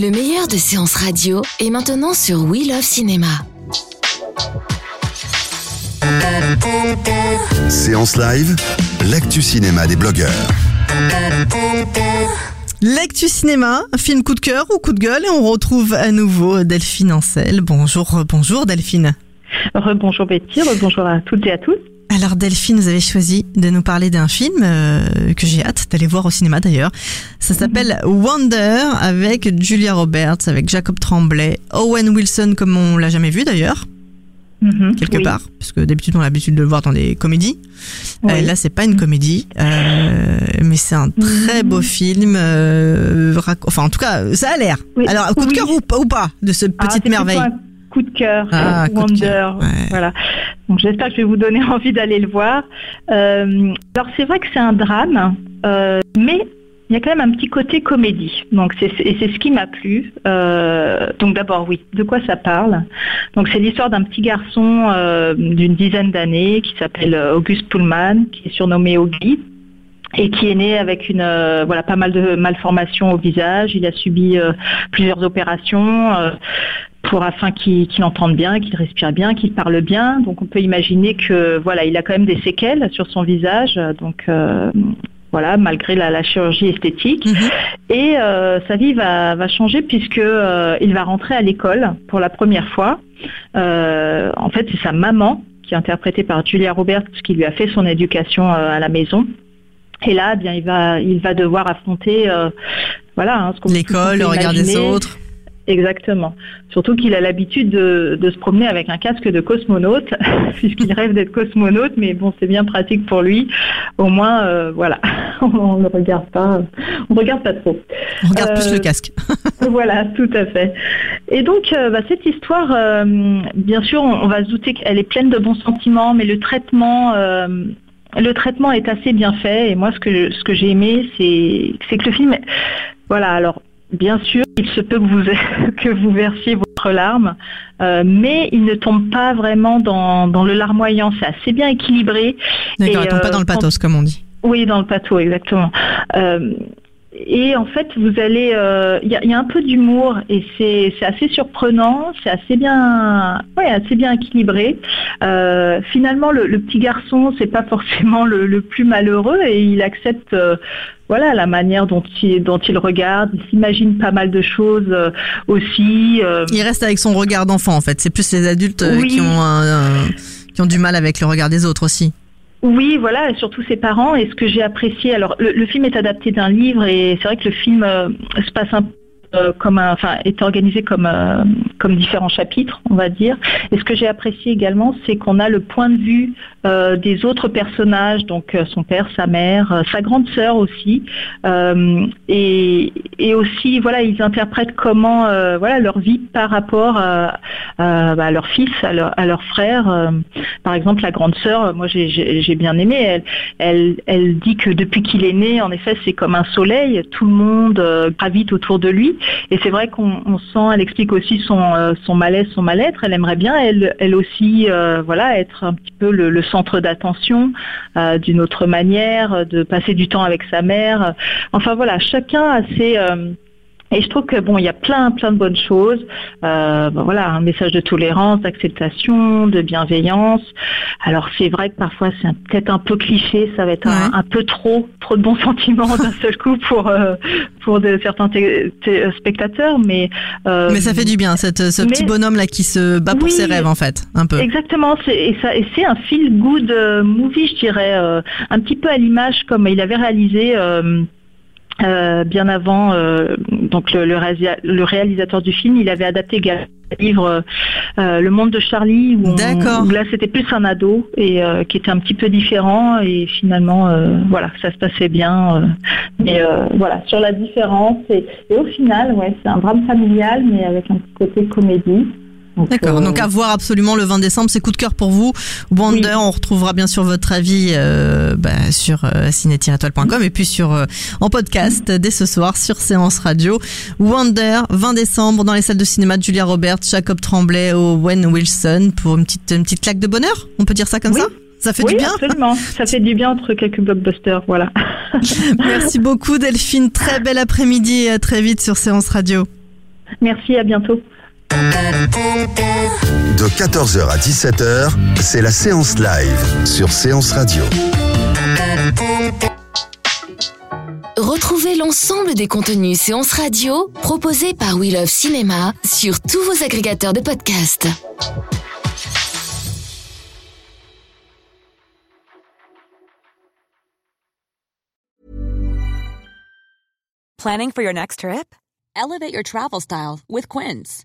Le meilleur de séances radio est maintenant sur We Love Cinéma. Séance live, l'actu cinéma des blogueurs. L'actu cinéma, un film coup de cœur ou coup de gueule et on retrouve à nouveau Delphine Ancel. Bonjour, bonjour Delphine. Rebonjour Betty, rebonjour à toutes et à tous. Alors Delphine, vous avez choisi de nous parler d'un film euh, que j'ai hâte d'aller voir au cinéma d'ailleurs. Ça s'appelle Wonder avec Julia Roberts, avec Jacob Tremblay, Owen Wilson comme on l'a jamais vu d'ailleurs. Mhm, quelque oui. part, parce que d'habitude on a l'habitude de le voir dans des comédies. Oui. Euh, là, c'est pas une comédie, euh, mais c'est un très beau film. euh, rac- enfin, en tout cas, ça a l'air. Oui. Alors, coup de cœur ou, pas- ou pas de ce Ah, petite merveille? Coup de cœur, Ah, euh, de Wonder. cœur, ouais. Voilà. Donc j'espère que je vais vous donner envie d'aller le voir. Euh, alors c'est vrai que c'est un drame, euh, mais il y a quand même un petit côté comédie. Donc c'est et c'est ce qui m'a plu. Euh, donc d'abord oui, de quoi ça parle? Donc c'est l'histoire d'un petit garçon d'une dizaine d'années qui s'appelle Auguste Pullman, qui est surnommé Augie et qui est né avec une euh, voilà pas mal de malformations au visage. Il a subi euh, plusieurs opérations pour afin qu'il entende bien, qu'il respire bien, qu'il parle bien. Donc on peut imaginer que voilà, il a quand même des séquelles sur son visage. Donc euh, voilà, malgré la, la chirurgie esthétique. Mhm. Et euh, sa vie va, va changer puisque euh, il va rentrer à l'école pour la première fois. En fait, c'est sa maman qui est interprétée par Julia Roberts qui lui a fait son éducation à la maison. Et là, eh bien, il va, il va devoir affronter, voilà, hein, ce qu'on L'école, le regard des autres. Exactement. Surtout qu'il a l'habitude de, de se promener avec un casque de cosmonaute, puisqu'il rêve d'être cosmonaute, mais bon, c'est bien pratique pour lui. Au moins, euh, voilà, on ne regarde pas, on regarde pas trop. On regarde plus Euh, le casque. voilà, tout à fait. Et donc, euh, bah, cette histoire, bien sûr, on, on va se douter qu'elle est pleine de bons sentiments, mais le traitement, le traitement est assez bien fait. Et moi, ce que ce que j'ai aimé, c'est c'est que le film, voilà, alors. Bien sûr, il se peut que vous, que vous versiez votre larme, euh, mais il ne tombe pas vraiment dans, dans le larmoyant. C'est assez bien équilibré. D'accord, il tombe pas euh, dans le quand- pathos, comme on dit. Oui, dans le pato, exactement. Euh, et en fait, vous allez, euh, il y, a, il y a un peu d'humour et c'est c'est assez surprenant, c'est assez bien, ouais, assez bien équilibré. Euh, finalement, le, le petit garçon, c'est pas forcément le, le plus malheureux et il accepte, euh, voilà, la manière dont il dont il regarde. Il s'imagine pas mal de choses euh, aussi. euh, Il reste avec son regard d'enfant, en fait. C'est plus les adultes euh, Oui. qui, ont un- un- qui ont du mal avec le regard des autres aussi. Oui, voilà, et surtout ses parents. Et ce que j'ai apprécié, alors le, film est adapté d'un livre et c'est vrai que le film euh, se passe un euh, comme enfin, est organisé comme euh, comme différents chapitres, on va dire. Et ce que j'ai apprécié également, c'est qu'on a le point de vue euh, des autres personnages, donc son père, sa mère, sa grande sœur aussi, et, et aussi, voilà, ils interprètent comment, voilà, leur vie par rapport bah, à leur fils, à leur, à leur frère. Par exemple, la grande sœur, moi j'ai- bien aimé. Elle, elle, elle dit que depuis qu'il est né, en effet, c'est comme un soleil. Tout le monde gravite autour de lui. Et c'est vrai qu'on on sent, elle explique aussi son, euh, son malaise, son mal-être. Elle aimerait bien, elle, aussi, euh, voilà, être un petit peu le, centre d'attention euh, d'une autre manière, de passer du temps avec sa mère. Enfin voilà, chacun a ses... et je trouve que bon, il y a plein, plein de bonnes choses. Euh, ben voilà, un message de tolérance, d'acceptation, de bienveillance. Alors c'est vrai que parfois c'est peut-être un peu cliché, ça va être un, Ouais. un peu trop, trop de bons sentiments d'un seul coup pour euh, pour de, certains euh, spectateurs, mais euh, Mais ça fait du bien, cette, ce mais- petit bonhomme là qui se bat pour Oui. ses rêves en fait, un peu. Exactement, et, ça, et c'est un feel good euh, movie, je dirais, un petit peu à l'image comme il avait réalisé euh, bien avant, euh, donc le, le, réalisateur du film, il avait adapté le livre euh, Le Monde de Charlie, où, où là c'était plus un ado et qui était un petit peu différent et finalement, voilà, ça se passait bien. mais voilà, sur la différence et, et au final, ouais, c'est un drame familial, mais avec un petit côté comédie. D'accord, euh, donc à voir absolument le 20 décembre, c'est coup de cœur pour vous. Wonder, on retrouvera bien sûr votre avis euh, bah, sur euh, ciné-toile.com et puis sur euh, en podcast dès ce soir sur Séance Radio. Wonder, 20 décembre dans les salles de cinéma de Julia Roberts, Jacob Tremblay, Owen Wilson pour une petite une petite claque de bonheur. On peut dire ça comme ça? Ça fait du bien absolument. Ça fait du bien entre quelques blockbusters, voilà. Merci beaucoup Delphine. Très bel après-midi et à très vite sur Séance Radio. Merci, à bientôt. De 14h à 17h, c'est la séance live sur Séance Radio. Retrouvez l'ensemble des contenus séances radio proposés par We Love Cinéma sur tous vos agrégateurs de podcasts. Planning for your next trip? Elevate your travel style with Quince.